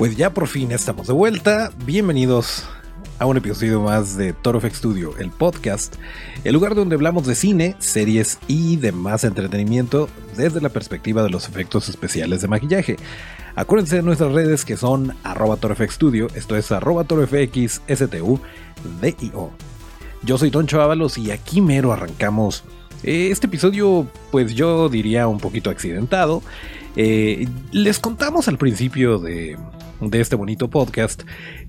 Pues ya por fin estamos de vuelta. Bienvenidos a un episodio más de Toro FX Studio, el podcast, el lugar donde hablamos de cine, series y demás entretenimiento desde la perspectiva de los efectos especiales de maquillaje. Acuérdense de nuestras redes que son arroba Studio, esto es arroba torofxstudio. Yo soy Toncho Ábalos y aquí mero arrancamos eh, este episodio, pues yo diría un poquito accidentado. Eh, les contamos al principio de, de este bonito podcast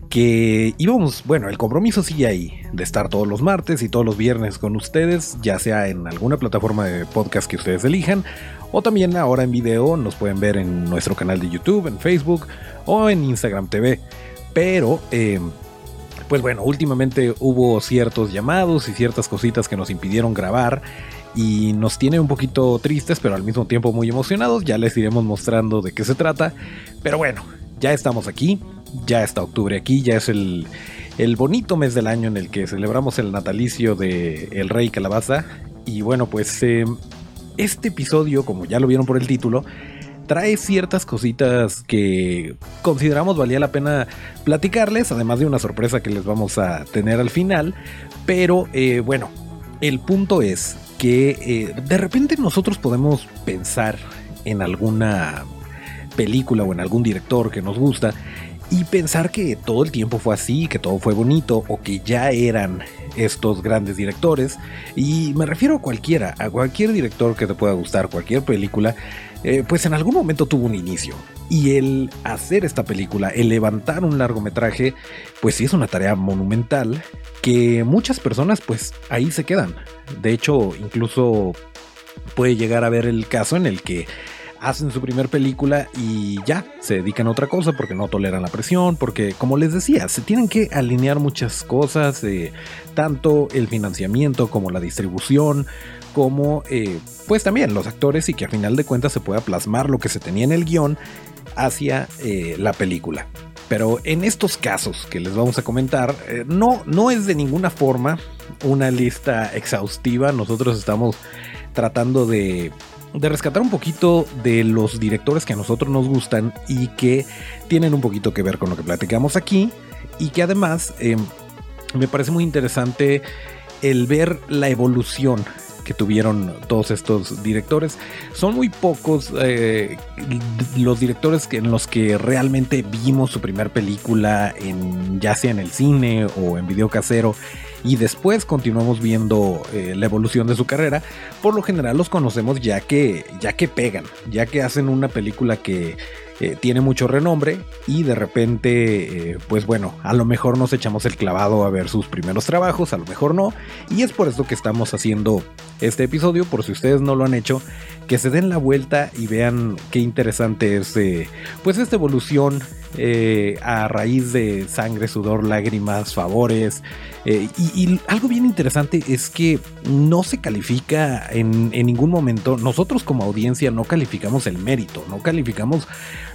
que íbamos, bueno, el compromiso sigue ahí, de estar todos los martes y todos los viernes con ustedes, ya sea en alguna plataforma de podcast que ustedes elijan, o también ahora en video, nos pueden ver en nuestro canal de YouTube, en Facebook o en Instagram TV. Pero, eh, pues bueno, últimamente hubo ciertos llamados y ciertas cositas que nos impidieron grabar y nos tiene un poquito tristes, pero al mismo tiempo muy emocionados. Ya les iremos mostrando de qué se trata. Pero bueno, ya estamos aquí, ya está octubre aquí, ya es el, bonito mes del año en el que celebramos el natalicio de El Rey Calabaza. Y bueno, pues eh, este episodio, como ya lo vieron por el título, trae ciertas cositas que consideramos valía la pena platicarles, además de una sorpresa que les vamos a tener al final. Pero eh, bueno, el punto es que eh, de repente nosotros podemos pensar en alguna película o en algún director que nos gusta y pensar que todo el tiempo fue así, que todo fue bonito o que ya eran estos grandes directores. Y me refiero a cualquiera, a cualquier director que te pueda gustar, cualquier película, eh, pues en algún momento tuvo un inicio. Y el hacer esta película, el levantar un largometraje, pues sí es una tarea monumental que muchas personas pues ahí se quedan. De hecho, incluso puede llegar a ver el caso en el que hacen su primer película y ya se dedican a otra cosa porque no toleran la presión, porque como les decía, se tienen que alinear muchas cosas, eh, tanto el financiamiento como la distribución, como eh, pues también los actores y que a final de cuentas se pueda plasmar lo que se tenía en el guion hacia eh, la película. Pero en estos casos que les vamos a comentar, no, no es de ninguna forma una lista exhaustiva. Nosotros estamos tratando de de rescatar un poquito de los directores que a nosotros nos gustan y que tienen un poquito que ver con lo que platicamos aquí y que además eh, me parece muy interesante el ver la evolución que tuvieron todos estos directores. Son muy pocos eh, los directores en los que realmente vimos su primer película, en, ya sea en el cine o en video casero, y después continuamos viendo eh, la evolución de su carrera. Por lo general los conocemos ya que, ya que pegan, ya que hacen una película que eh, tiene mucho renombre y de repente, eh, pues bueno, a lo mejor nos echamos el clavado a ver sus primeros trabajos, a lo mejor no, y es por eso que estamos haciendo este episodio, por si ustedes no lo han hecho, que se den la vuelta y vean qué interesante es, pues esta evolución a raíz de sangre, sudor, lágrimas, favores. y, algo bien interesante es que no se califica en, en, ningún momento, nosotros como audiencia no calificamos el mérito, no calificamos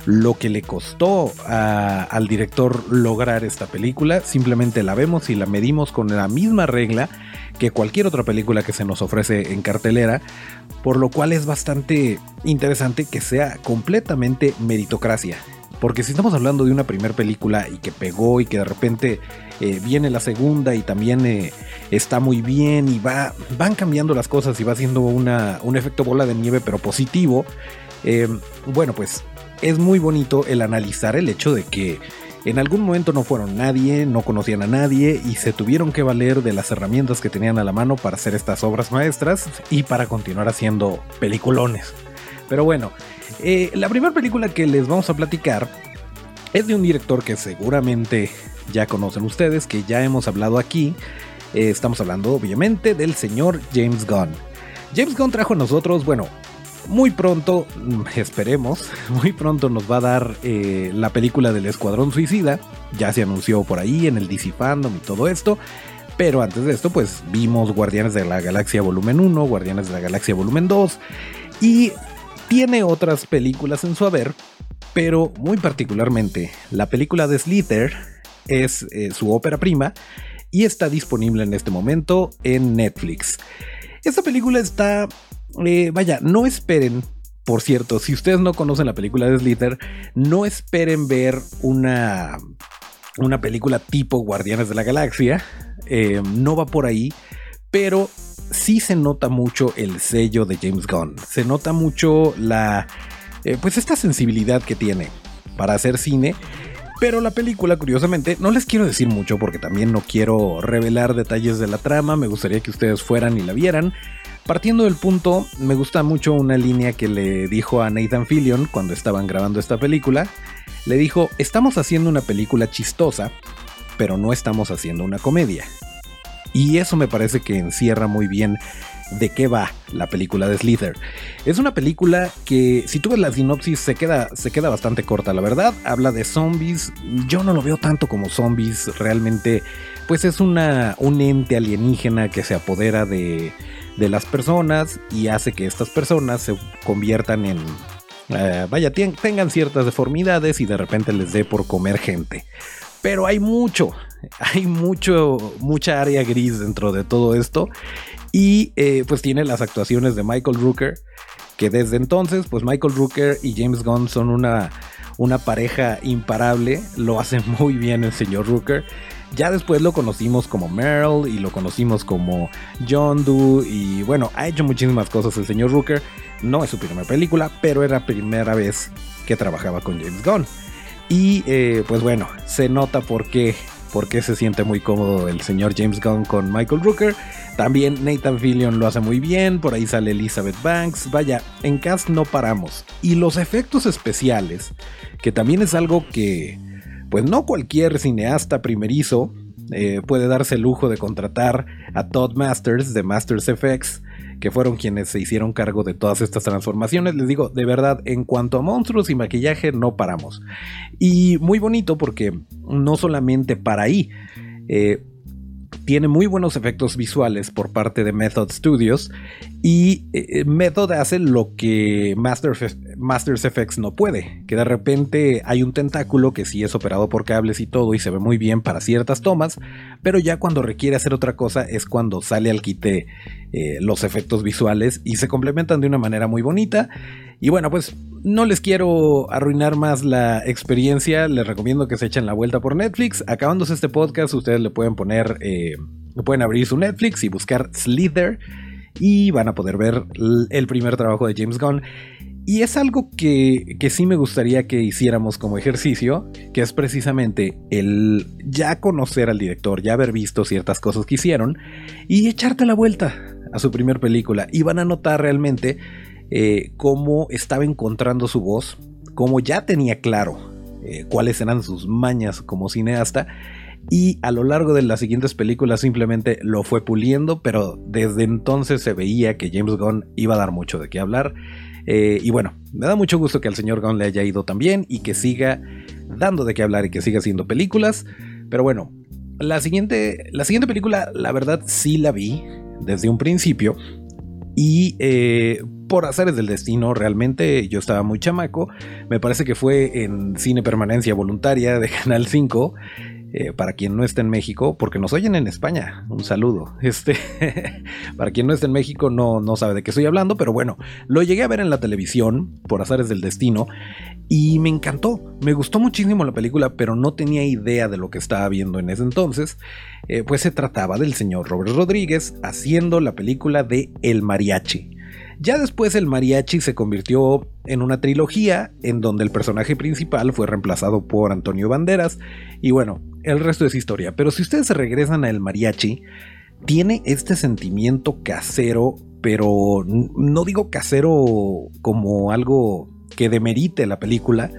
lo que le costó al director lograr esta película. Simplemente la vemos y la medimos con la misma regla que cualquier otra película que se nos ofrece en cartelera, por lo cual es bastante interesante que sea completamente meritocracia. Porque si estamos hablando de una primera película y que pegó y que de repente eh, viene la segunda y también eh, está muy bien y va, van cambiando las cosas y va haciendo una, un efecto bola de nieve pero positivo, eh, bueno pues es muy bonito el analizar el hecho de que en algún momento no fueron nadie, no conocían a nadie y se tuvieron que valer de las herramientas que tenían a la mano para hacer estas obras maestras y para continuar haciendo peliculones. Pero bueno, eh, la primera película que les vamos a platicar es de un director que seguramente ya conocen ustedes, que ya hemos hablado aquí. Eh, estamos hablando obviamente del señor James Gunn. James Gunn trajo a nosotros, bueno, muy pronto, mm, esperemos, muy pronto nos va a dar eh, la película del Escuadrón Suicida. Ya se anunció por ahí en el DC Fandom y todo esto. Pero antes de esto, pues vimos Guardianes de la Galaxia Volumen 1, Guardianes de la Galaxia Volumen 2. Y tiene otras películas en su haber, pero muy particularmente la película de Slither es eh, su ópera prima y está disponible en este momento en Netflix. Esta película está eh, vaya, no esperen, por cierto, si ustedes no conocen la película de Slither, no esperen ver una, una película tipo Guardianes de la Galaxia. Eh, no va por ahí, pero sí se nota mucho el sello de James Gunn. Se nota mucho la. Eh, pues esta sensibilidad que tiene para hacer cine. Pero la película, curiosamente, no les quiero decir mucho porque también no quiero revelar detalles de la trama. Me gustaría que ustedes fueran y la vieran. Partiendo del punto, me gusta mucho una línea que le dijo a Nathan Fillion cuando estaban grabando esta película. Le dijo, estamos haciendo una película chistosa, pero no estamos haciendo una comedia. Y eso me parece que encierra muy bien de qué va la película de Slither. Es una película que, si tú ves la sinopsis, se queda, se queda bastante corta, la verdad. Habla de zombies. Yo no lo veo tanto como zombies. Realmente, pues es una, un ente alienígena que se apodera de, de las personas y hace que estas personas se conviertan en, eh, vaya, tengan ciertas deformidades y de repente les dé por comer gente. Pero hay mucho, hay mucho, mucha área gris dentro de todo esto. Y eh, pues tiene las actuaciones de Michael Rooker, que desde entonces, pues Michael Rooker y James Gunn son una, una pareja imparable. Lo hace muy bien el señor Rooker. Ya después lo conocimos como Merle y lo conocimos como John Doe y bueno, ha hecho muchísimas cosas el señor Rooker. No es su primera película, pero era la primera vez que trabajaba con James Gunn. Y eh, pues bueno, se nota por qué, por qué se siente muy cómodo el señor James Gunn con Michael Rooker. También Nathan Fillion lo hace muy bien, por ahí sale Elizabeth Banks. Vaya, en cast no paramos. Y los efectos especiales, que también es algo que pues no cualquier cineasta primerizo eh, puede darse el lujo de contratar a Todd Masters de Masters FX, que fueron quienes se hicieron cargo de todas estas transformaciones. Les digo, de verdad, en cuanto a monstruos y maquillaje, no paramos. Y muy bonito porque no solamente para ahí, eh, tiene muy buenos efectos visuales por parte de Method Studios y eh, Method hace lo que Masters, Masters FX no puede, que de repente hay un tentáculo que sí es operado por cables y todo y se ve muy bien para ciertas tomas, pero ya cuando requiere hacer otra cosa es cuando sale al quite eh, los efectos visuales y se complementan de una manera muy bonita. Y bueno, pues no les quiero arruinar más la experiencia, les recomiendo que se echen la vuelta por Netflix. Acabándose este podcast, ustedes le pueden poner, eh, pueden abrir su Netflix y buscar Slither y van a poder ver el primer trabajo de James Gunn. Y es algo que, que, sí me gustaría que hiciéramos como ejercicio, que es precisamente el ya conocer al director, ya haber visto ciertas cosas que hicieron y echarte la vuelta a su primer película. Y van a notar realmente eh, cómo estaba encontrando su voz, cómo ya tenía claro eh, cuáles eran sus mañas como cineasta y a lo largo de las siguientes películas simplemente lo fue puliendo, pero desde entonces se veía que James Gunn iba a dar mucho de qué hablar. Eh, y bueno, me da mucho gusto que al señor Gunn le haya ido también y que siga dando de qué hablar y que siga haciendo películas. Pero bueno, la siguiente, la siguiente película, la verdad sí la vi desde un principio. Y eh, por azares del destino, realmente yo estaba muy chamaco. Me parece que fue en Cine Permanencia Voluntaria de Canal 5. Eh, para quien no esté en México, porque nos oyen en España, un saludo. Este, para quien no esté en México no, no sabe de qué estoy hablando, pero bueno, lo llegué a ver en la televisión por azares del destino y me encantó. Me gustó muchísimo la película, pero no tenía idea de lo que estaba viendo en ese entonces. Eh, pues se trataba del señor Robert Rodríguez haciendo la película de El Mariachi. Ya después el mariachi se convirtió en una trilogía en donde el personaje principal fue reemplazado por Antonio Banderas y bueno, el resto es historia. Pero si ustedes regresan a el mariachi, tiene este sentimiento casero, pero no digo casero como algo que demerite la película,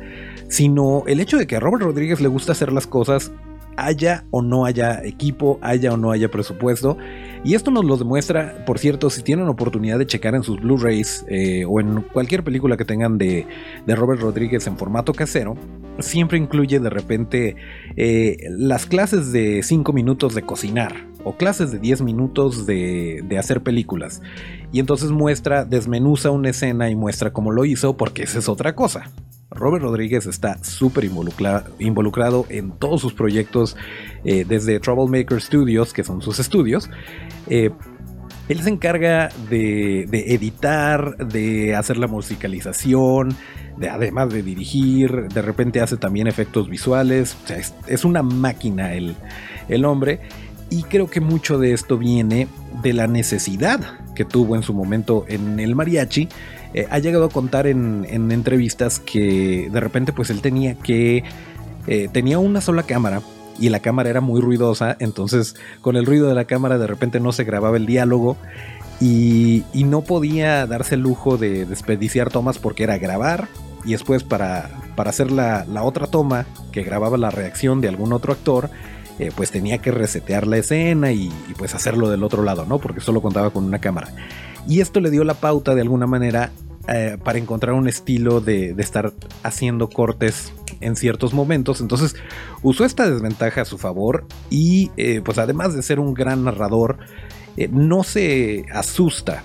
sino el hecho de que a Robert Rodríguez le gusta hacer las cosas haya o no haya equipo, haya o no haya presupuesto. Y esto nos lo demuestra, por cierto, si tienen oportunidad de checar en sus Blu-rays eh, o en cualquier película que tengan de, Robert Rodríguez en formato casero, siempre incluye de repente eh, las clases de 5 minutos de cocinar o clases de 10 minutos de, de hacer películas. Y entonces muestra, desmenuza una escena y muestra cómo lo hizo, porque esa es otra cosa. Robert Rodríguez está súper involucrado en todos sus proyectos, eh, desde Troublemaker Studios, que son sus estudios. Eh, él se encarga de, editar, de hacer la musicalización, de, además de dirigir, de repente hace también efectos visuales, es, una máquina el, el hombre. Y creo que mucho de esto viene de la necesidad que tuvo en su momento en el mariachi eh, ha llegado a contar en, entrevistas que de repente pues él tenía que... Eh, tenía una sola cámara y la cámara era muy ruidosa, entonces con el ruido de la cámara de repente no se grababa el diálogo y, no podía darse el lujo de desperdiciar tomas porque era grabar y después para, para hacer la, otra toma que grababa la reacción de algún otro actor, eh, pues tenía que resetear la escena y, y, pues hacerlo del otro lado, ¿no? Porque solo contaba con una cámara. Y esto le dio la pauta de alguna manera eh, para encontrar un estilo de, estar haciendo cortes en ciertos momentos. Entonces usó esta desventaja a su favor y eh, pues además de ser un gran narrador, eh, no se asusta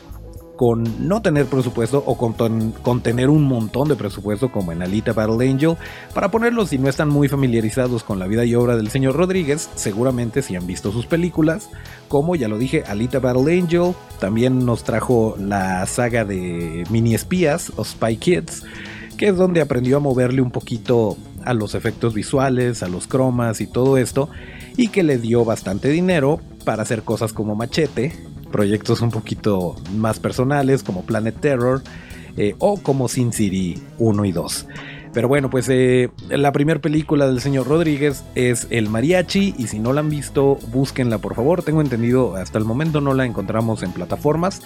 con no tener presupuesto o con, tener un montón de presupuesto como en Alita Battle Angel. Para ponerlos, si no están muy familiarizados con la vida y obra del señor Rodríguez, seguramente si han visto sus películas, como ya lo dije, Alita Battle Angel, también nos trajo la saga de mini espías o Spy Kids, que es donde aprendió a moverle un poquito a los efectos visuales, a los cromas y todo esto, y que le dio bastante dinero para hacer cosas como Machete, proyectos un poquito más personales como Planet Terror eh, o como Sin City 1 y 2. Pero bueno, pues eh, la primera película del señor Rodríguez es El Mariachi y si no la han visto, búsquenla por favor. Tengo entendido, hasta el momento no la encontramos en plataformas,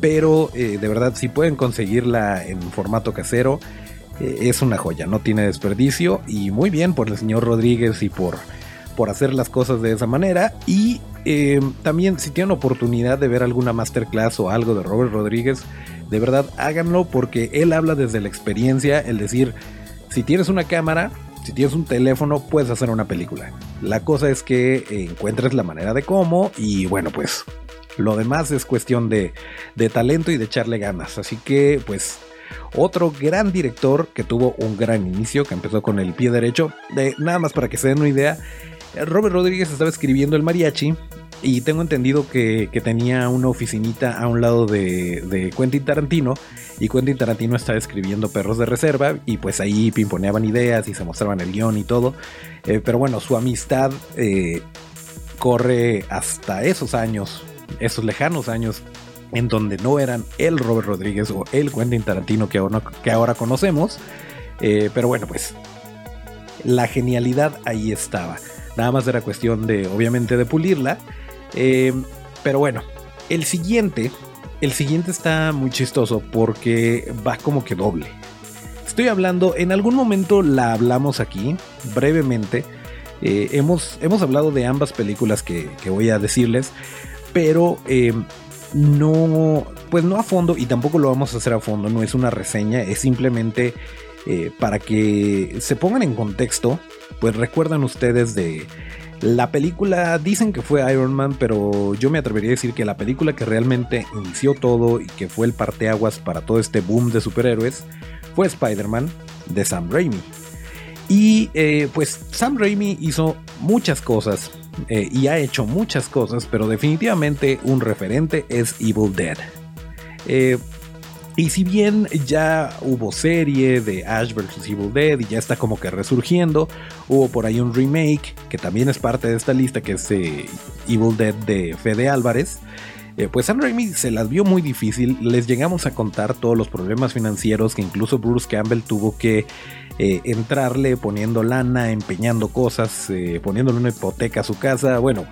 pero eh, de verdad si pueden conseguirla en formato casero, es una joya, no tiene desperdicio y muy bien por el señor Rodríguez y por, por hacer las cosas de esa manera y eh, también si tienen oportunidad de ver alguna masterclass o algo de Robert Rodríguez, de verdad háganlo porque él habla desde la experiencia, el decir, si tienes una cámara, si tienes un teléfono, puedes hacer una película. La cosa es que encuentres la manera de cómo y bueno, pues lo demás es cuestión de, de talento y de echarle ganas. Así que pues otro gran director que tuvo un gran inicio, que empezó con el pie derecho. De, nada más para que se den una idea, Robert Rodríguez estaba escribiendo el mariachi y tengo entendido que, tenía una oficinita a un lado de, Quentin Tarantino. Y Quentin Tarantino estaba escribiendo Perros de Reserva. Y pues ahí pimponeaban ideas y se mostraban el guion y todo. Eh, pero bueno, su amistad eh, corre hasta esos años, esos lejanos años, en donde no eran el Robert Rodríguez o el Quentin Tarantino que ahora, que ahora conocemos. Eh, pero bueno, pues la genialidad ahí estaba. Nada más era cuestión de, obviamente, de pulirla. Eh, pero bueno, el siguiente, el siguiente está muy chistoso porque va como que doble. Estoy hablando, en algún momento la hablamos aquí, brevemente. Eh, hemos, hemos hablado de ambas películas que, voy a decirles, pero eh, no, pues no a fondo y tampoco lo vamos a hacer a fondo, no es una reseña, es simplemente para que se pongan en contexto, pues recuerdan ustedes de la película dicen que fue Iron Man, pero yo me atrevería a decir que la película que realmente inició todo y que fue el parteaguas para todo este boom de superhéroes fue Spider-Man de Sam Raimi. Y eh, pues Sam Raimi hizo muchas cosas eh, y ha hecho muchas cosas, pero definitivamente un referente es Evil Dead. Eh, y si bien ya hubo serie de Ash vs. Evil Dead y ya está como que resurgiendo, hubo por ahí un remake que también es parte de esta lista que es eh, Evil Dead de Fede Álvarez. Eh, pues Sam Raimi se las vio muy difícil, les llegamos a contar todos los problemas financieros que incluso Bruce Campbell tuvo que eh, entrarle poniendo lana, empeñando cosas, poniéndole una hipoteca a su casa. Bueno,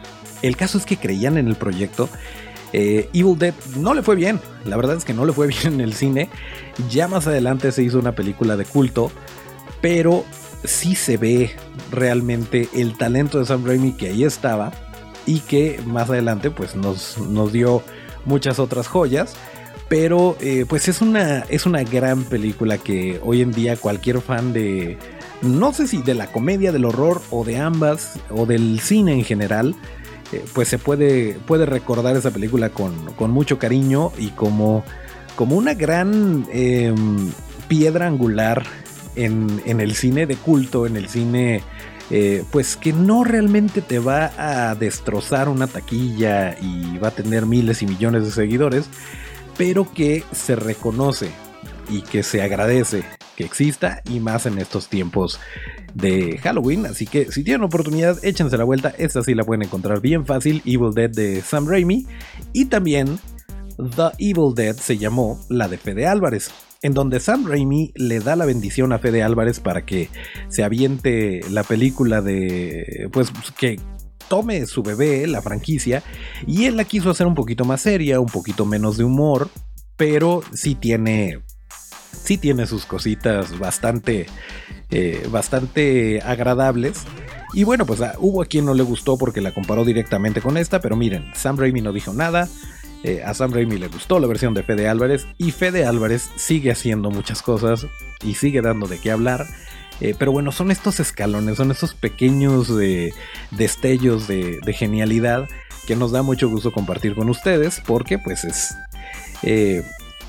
el caso es que creían en el proyecto eh, Evil Dead no le fue bien, la verdad es que no le fue bien en el cine. Ya más adelante se hizo una película de culto, pero sí se ve realmente el talento de Sam Raimi que ahí estaba y que más adelante pues nos, nos dio muchas otras joyas. Pero eh, pues es una, es una gran película que hoy en día cualquier fan de, no sé si de la comedia, del horror o de ambas, o del cine en general, eh, pues se puede, puede recordar esa película con, mucho cariño y como, como una gran em, piedra angular en, en, el cine de culto, en el cine eh, pues que no realmente te va a destrozar una taquilla y va a tener miles y millones de seguidores, pero que se reconoce y que se agradece que exista y más en estos tiempos de Halloween. Así que si tienen oportunidad, échense la vuelta. Esta sí la pueden encontrar bien fácil. Evil Dead de Sam Raimi. Y también The Evil Dead se llamó la de Fede Álvarez en donde Sam Raimi le da la bendición a Fede Álvarez para que se aviente la película de, pues que tome su bebé, la franquicia, y él la quiso hacer un poquito más seria, un poquito menos de humor, pero sí tiene, sí tiene sus cositas bastante, eh, bastante agradables. Y bueno, pues hubo a quien no le gustó porque la comparó directamente con esta, pero miren, Sam Raimi no dijo nada, eh, a Sam Raimi le gustó la versión de Fede Álvarez y Fede Álvarez sigue haciendo muchas cosas y sigue dando de qué hablar. Eh, pero bueno, son estos escalones, son estos pequeños destellos de, genialidad que nos da mucho gusto compartir con ustedes porque pues es,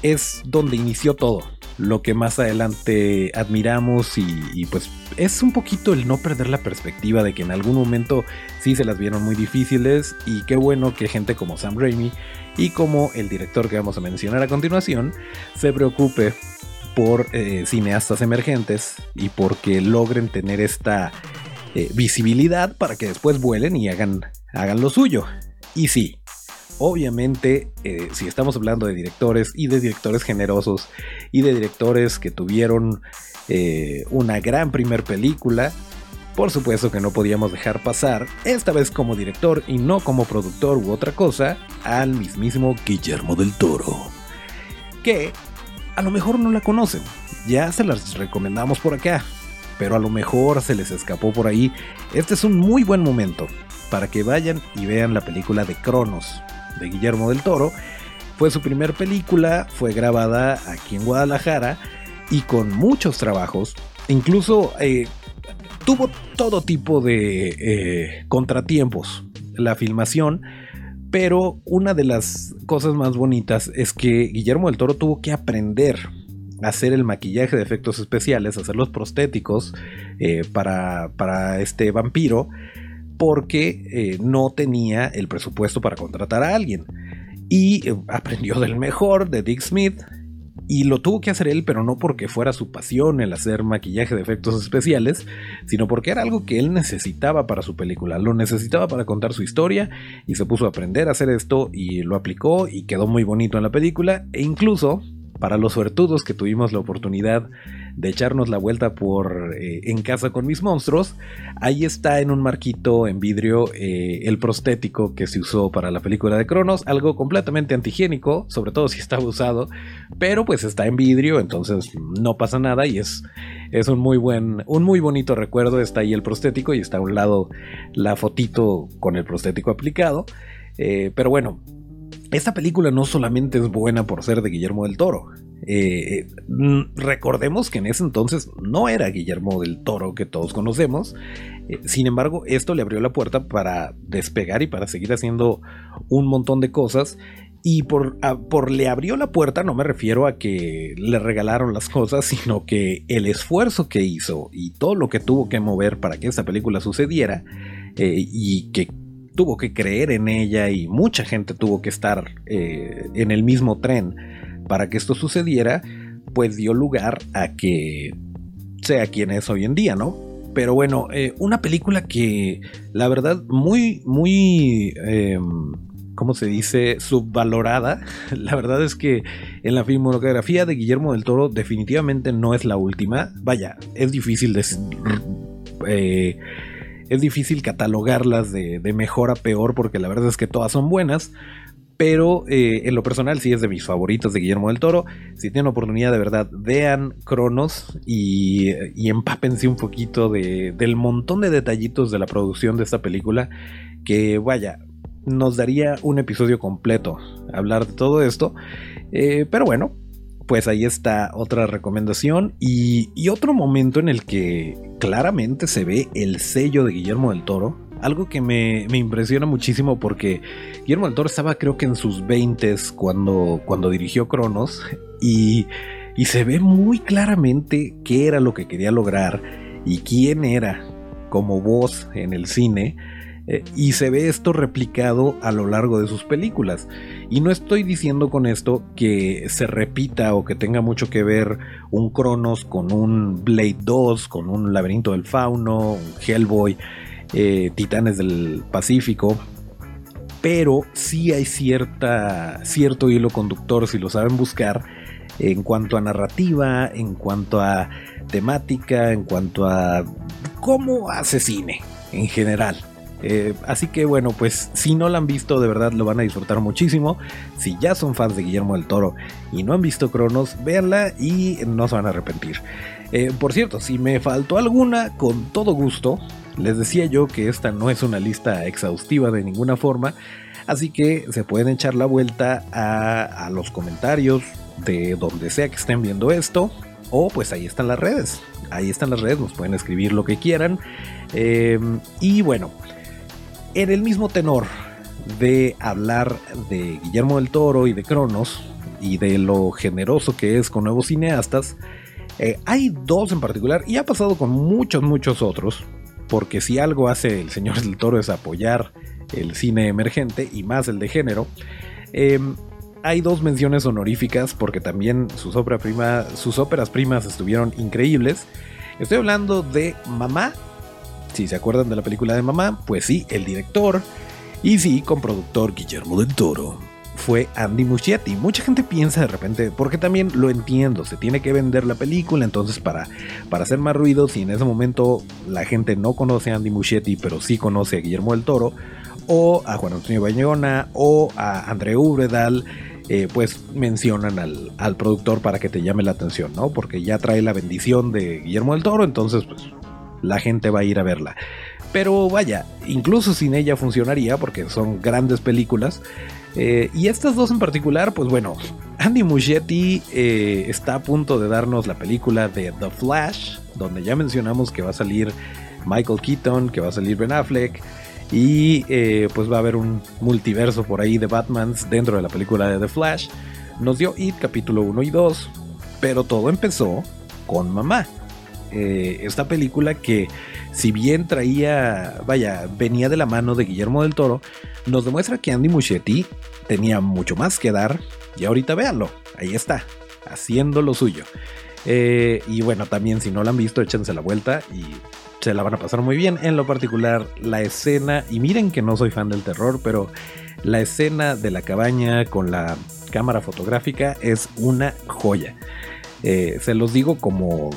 es donde inició todo lo que más adelante admiramos y, pues es un poquito el no perder la perspectiva de que en algún momento sí se las vieron muy difíciles y qué bueno que gente como Sam Raimi y como el director que vamos a mencionar a continuación se preocupe por eh, cineastas emergentes y porque logren tener esta eh, visibilidad para que después vuelen y hagan, hagan lo suyo. Y sí, Obviamente, eh, si estamos hablando de directores y de directores generosos y de directores que tuvieron eh, una gran primer película, por supuesto que no podíamos dejar pasar, esta vez como director y no como productor u otra cosa, al mismísimo Guillermo del Toro. Que a lo mejor no la conocen, ya se las recomendamos por acá, pero a lo mejor se les escapó por ahí. Este es un muy buen momento para que vayan y vean la película de Cronos, de Guillermo del Toro. Fue su primer película, fue grabada aquí en Guadalajara y con muchos trabajos. Incluso eh, tuvo todo tipo de eh, contratiempos la filmación, pero una de las cosas más bonitas es que Guillermo del Toro tuvo que aprender a hacer el maquillaje de efectos especiales, hacer los prostéticos eh, para, para este vampiro porque eh, no tenía el presupuesto para contratar a alguien. Y eh, aprendió del mejor, de Dick Smith, y lo tuvo que hacer él, pero no porque fuera su pasión el hacer maquillaje de efectos especiales, sino porque era algo que él necesitaba para su película, lo necesitaba para contar su historia y se puso a aprender a hacer esto y lo aplicó y quedó muy bonito en la película e incluso para los suertudos que tuvimos la oportunidad de echarnos la vuelta por eh, en casa con mis monstruos, ahí está en un marquito en vidrio eh, el prostético que se usó para la película de Cronos, algo completamente antihigiénico, sobre todo si estaba usado, pero pues está en vidrio, entonces no pasa nada y es, es un muy buen, un muy bonito recuerdo, está ahí el prostético y está a un lado la fotito con el prostético aplicado, eh, pero bueno, esta película no solamente es buena por ser de Guillermo del Toro. Eh, recordemos que en ese entonces no era Guillermo del Toro que todos conocemos. Eh, sin embargo, esto le abrió la puerta para despegar y para seguir haciendo un montón de cosas. Y por, por le abrió la puerta no me refiero a que le regalaron las cosas, sino que el esfuerzo que hizo y todo lo que tuvo que mover para que esta película sucediera eh, y que tuvo que creer en ella y mucha gente tuvo que estar en el mismo tren para que esto sucediera, pues dio lugar a que sea quien es hoy en día, ¿no? Pero bueno, eh, una película que la verdad muy, muy... Em, ¿cómo se dice? subvalorada. La verdad es que en la filmografía de Guillermo del Toro definitivamente no es la última. Vaya, es difícil. Eh, es difícil catalogarlas de, mejor a peor porque la verdad es que todas son buenas. Pero eh, en lo personal sí es de mis favoritos de Guillermo del Toro. Si tienen oportunidad de verdad, vean Cronos y, y empápense un poquito de, del montón de detallitos de la producción de esta película que vaya, nos daría un episodio completo hablar de todo esto. Eh, pero bueno, pues ahí está otra recomendación y, y, otro momento en el que claramente se ve el sello de Guillermo del Toro. Algo que me, me impresiona muchísimo porque Guillermo del Toro estaba creo que en sus 20 cuando, cuando dirigió Cronos y, y se ve muy claramente qué era lo que quería lograr y quién era como voz en el cine eh, y se ve esto replicado a lo largo de sus películas. Y no estoy diciendo con esto que se repita o que tenga mucho que ver un Cronos con un Blade 2, con un Laberinto del Fauno, un Hellboy, eh, Titanes del Pacífico. Pero sí hay cierta, cierto hilo conductor, si lo saben buscar, en cuanto a narrativa, en cuanto a temática, en cuanto a cómo hace cine en general. Eh, así que bueno, pues si no la han visto, de verdad lo van a disfrutar muchísimo. Si ya son fans de Guillermo del Toro y no han visto Cronos, véanla y no se van a arrepentir. Eh, por cierto, si me faltó alguna, con todo gusto, les decía yo que esta no es una lista exhaustiva de ninguna forma, así que se pueden echar la vuelta a, los comentarios de donde sea que estén viendo esto, o pues ahí están las redes. Ahí están las redes, nos pueden escribir lo que quieran. Eh, y bueno, en el mismo tenor de hablar de Guillermo del Toro y de Cronos y de lo generoso que es con nuevos cineastas, eh, hay dos en particular y ha pasado con muchos, muchos otros, porque si algo hace el señor del Toro es apoyar el cine emergente y más el de género. Em, hay dos menciones honoríficas porque también sus, prima, sus óperas primas estuvieron increíbles. Estoy hablando de Mamá si se acuerdan de la película de mamá, pues sí, el director y sí, con productor Guillermo del Toro fue Andy Muschietti. Mucha gente piensa de repente, porque también lo entiendo, se tiene que vender la película, entonces para, para hacer más ruido, si en ese momento la gente no conoce a Andy Muschietti, pero sí conoce a Guillermo del Toro, o a Juan Antonio Bañona, o a André Ubredal, eh, pues mencionan al, al, productor para que te llame la atención, ¿no? Porque ya trae la bendición de Guillermo del Toro, entonces pues la gente va a ir a verla. Pero vaya, incluso sin ella funcionaría porque son grandes películas. Eh, y estas dos en particular, pues bueno, Andy Muschietti eh, está a punto de darnos la película de The Flash, donde ya mencionamos que va a salir Michael Keaton, que va a salir Ben Affleck, y eh, pues va a haber un multiverso por ahí de Batmans dentro de la película de The Flash. Nos dio It capítulo 1 y 2, pero todo empezó con mamá. Esta película que si bien traía, vaya, venía de la mano de Guillermo del Toro, nos demuestra que Andy Muschietti tenía mucho más que dar y ahorita véanlo, ahí está, haciendo lo suyo. Eh, y bueno, también si no la han visto, échense la vuelta y se la van a pasar muy bien. En lo particular, la escena, y miren que no soy fan del terror, pero la escena de la cabaña con la cámara fotográfica es una joya. Eh, se los digo como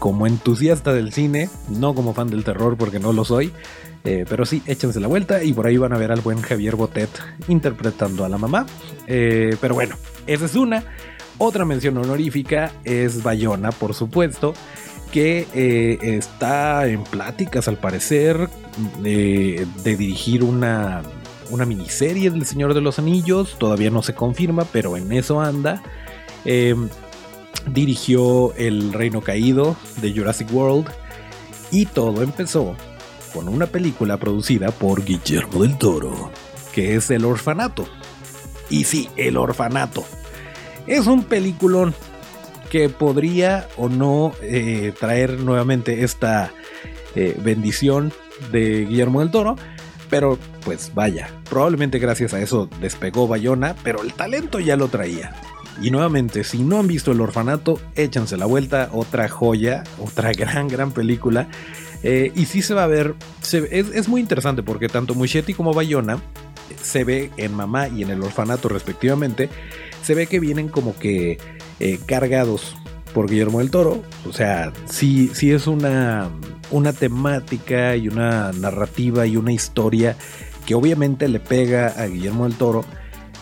como entusiasta del cine, no como fan del terror porque no lo soy. Eh, pero sí, échense la vuelta y por ahí van a ver al buen Javier Botet interpretando a la mamá. Eh, pero bueno, esa es una. Otra mención honorífica es Bayona, por supuesto, que eh, está en pláticas al parecer de, dirigir una, una miniserie del Señor de los Anillos. Todavía no se confirma, pero en eso anda dirigió El Reino Caído de Jurassic World y todo empezó con una película producida por Guillermo del Toro, que es El Orfanato. Y sí, El Orfanato. Es un peliculón que podría o no eh, traer nuevamente esta eh, bendición de Guillermo del Toro, pero pues vaya, probablemente gracias a eso despegó Bayona, pero el talento ya lo traía. Y nuevamente, si no han visto El Orfanato, échanse la vuelta, otra joya, otra gran, gran película. Eh, y sí se va a ver, es, muy interesante porque tanto Muschetti como Bayona se ve en Mamá y en El Orfanato respectivamente, se ve que vienen como que eh, cargados por Guillermo del Toro. O sea, sí, sí es una, una temática y una narrativa y una historia que obviamente le pega a Guillermo del Toro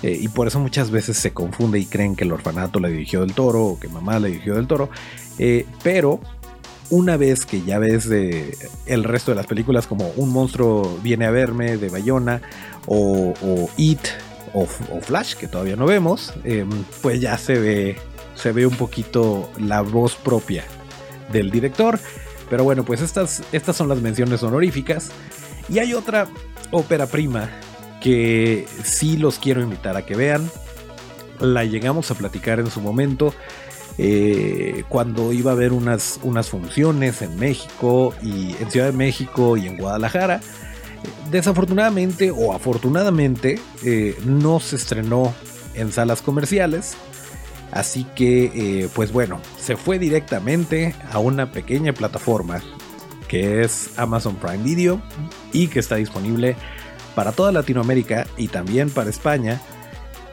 eh, y por eso muchas veces se confunde y creen que el orfanato la dirigió del toro o que mamá la dirigió del toro. Eh, pero una vez que ya ves el resto de las películas como Un monstruo viene a verme de Bayona o, It o, Flash, que todavía no vemos, em, pues ya se ve, se ve un poquito la voz propia del director. Pero bueno, pues estas, estas son las menciones honoríficas. Y hay otra ópera prima que sí los quiero invitar a que vean. La llegamos a platicar en su momento. Eh, cuando iba a haber unas, unas funciones en México y en Ciudad de México y en Guadalajara. Desafortunadamente o afortunadamente eh, no se estrenó en salas comerciales. Así que, eh, pues bueno, se fue directamente a una pequeña plataforma que es Amazon Prime Video y que está disponible para toda Latinoamérica y también para España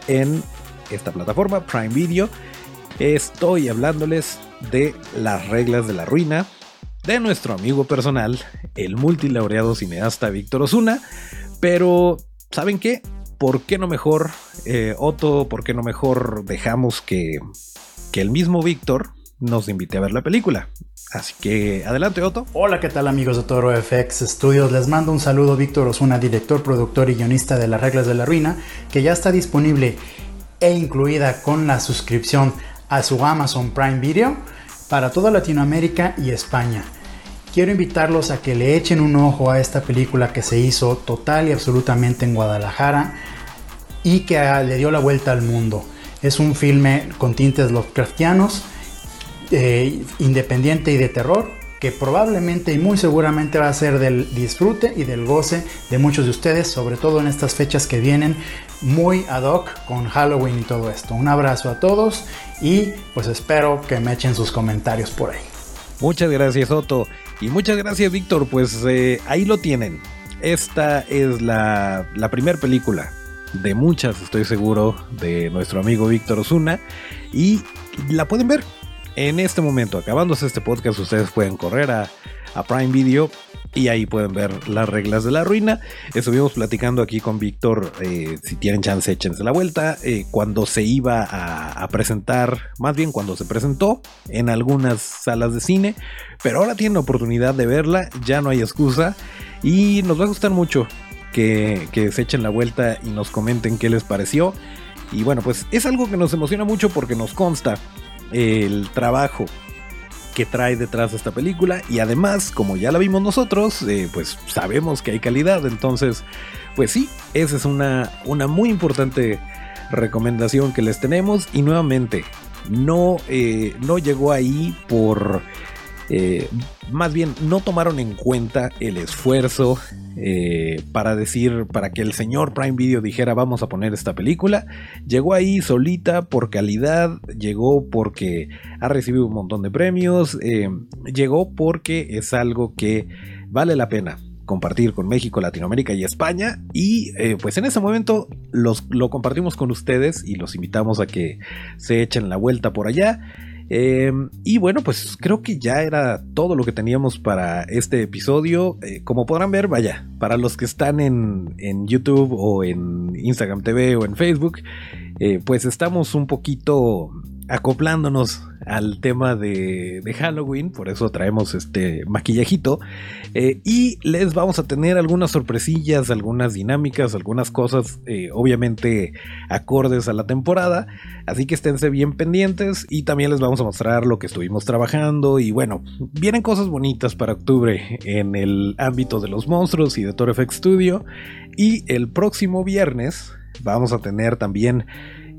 en esta plataforma Prime Video. Estoy hablándoles de las reglas de la ruina de nuestro amigo personal, el multilaureado cineasta Víctor Osuna. Pero, ¿saben qué? ¿Por qué no mejor, eh, Otto, por qué no mejor dejamos que, que el mismo Víctor nos invite a ver la película? Así que adelante, Otto. Hola, ¿qué tal amigos de Toro FX Studios? Les mando un saludo, Víctor Osuna, director, productor y guionista de Las Reglas de la Ruina, que ya está disponible e incluida con la suscripción a su Amazon Prime Video para toda Latinoamérica y España. Quiero invitarlos a que le echen un ojo a esta película que se hizo total y absolutamente en Guadalajara y que le dio la vuelta al mundo. Es un filme con tintes Lovecraftianos eh, independiente y de terror que probablemente y muy seguramente va a ser del disfrute y del goce de muchos de ustedes, sobre todo en estas fechas que vienen muy ad hoc con Halloween y todo esto. Un abrazo a todos y pues espero que me echen sus comentarios por ahí. Muchas gracias Otto y muchas gracias Víctor, pues eh, ahí lo tienen. Esta es la, la primera película de muchas, estoy seguro, de nuestro amigo Víctor Osuna y la pueden ver en este momento, acabándose este podcast, ustedes pueden correr a, Prime Video y ahí pueden ver las reglas de la ruina. Estuvimos platicando aquí con Víctor, eh, si tienen chance, échense la vuelta. Eh, cuando se iba a, presentar, más bien cuando se presentó en algunas salas de cine, pero ahora tienen oportunidad de verla, ya no hay excusa y nos va a gustar mucho que, que se echen la vuelta y nos comenten qué les pareció. Y bueno, pues es algo que nos emociona mucho porque nos consta el trabajo que trae detrás de esta película. Y además como ya la vimos nosotros eh, pues sabemos que hay calidad. Entonces pues sí esa es una, una muy importante recomendación que les tenemos. Y nuevamente no, eh, no llegó ahí por eh, más bien no tomaron en cuenta el esfuerzo eh, para decir, para que el señor Prime Video dijera vamos a poner esta película. Llegó ahí solita por calidad, llegó porque ha recibido un montón de premios, eh, llegó porque es algo que vale la pena compartir con México, Latinoamérica y España. Y pues en ese momento los, lo compartimos con ustedes y los invitamos a que se echen la vuelta por allá. Em, y bueno, pues creo que ya era todo lo que teníamos para este episodio. Eh, como podrán ver, vaya, para los que están en, en YouTube o en Instagram TV o en Facebook, eh, pues estamos un poquito acoplándonos al tema de, Halloween, por eso traemos este maquillajito. Eh, y les vamos a tener algunas sorpresillas, algunas dinámicas, algunas cosas, eh, obviamente acordes a la temporada. Así que esténse bien pendientes y también les vamos a mostrar lo que estuvimos trabajando. Y bueno, vienen cosas bonitas para octubre en el ámbito de los monstruos y de Toro FX Studio. Y el próximo viernes vamos a tener también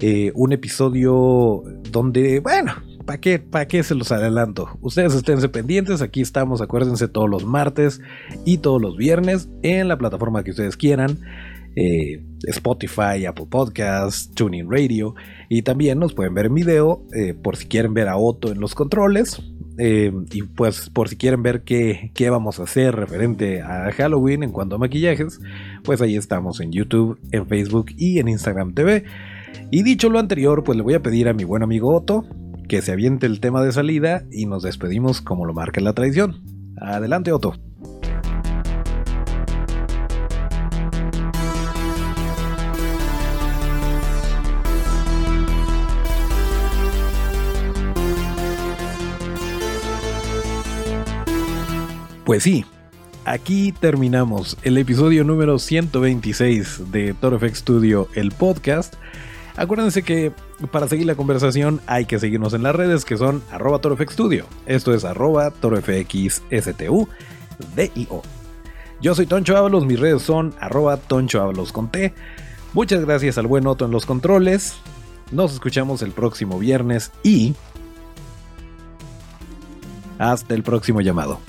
eh, un episodio donde, bueno, ¿para qué, ¿para qué se los adelanto? Ustedes esténse pendientes, aquí estamos, acuérdense, todos los martes y todos los viernes en la plataforma que ustedes quieran. Eh, Spotify, Apple Podcasts, Tuning Radio y también nos pueden ver en video eh, por si quieren ver a Otto en los controles y pues por si quieren ver qué, qué, vamos a hacer referente a Halloween en cuanto a maquillajes, pues ahí estamos en YouTube, en Facebook y en Instagram TV. Y dicho lo anterior, pues le voy a pedir a mi buen amigo Otto que se aviente el tema de salida y nos despedimos como lo marca la tradición. Adelante, Otto. Pues sí, aquí terminamos el episodio número 126 de ToroFX Studio, el podcast. Acuérdense que para seguir la conversación hay que seguirnos en las redes que son arroba Studio. Esto es arroba torofxstu. Yo soy Toncho Ábalos, mis redes son arroba Toncho Ábalos con T. Muchas gracias al buen Otto en los controles. Nos escuchamos el próximo viernes y hasta el próximo llamado.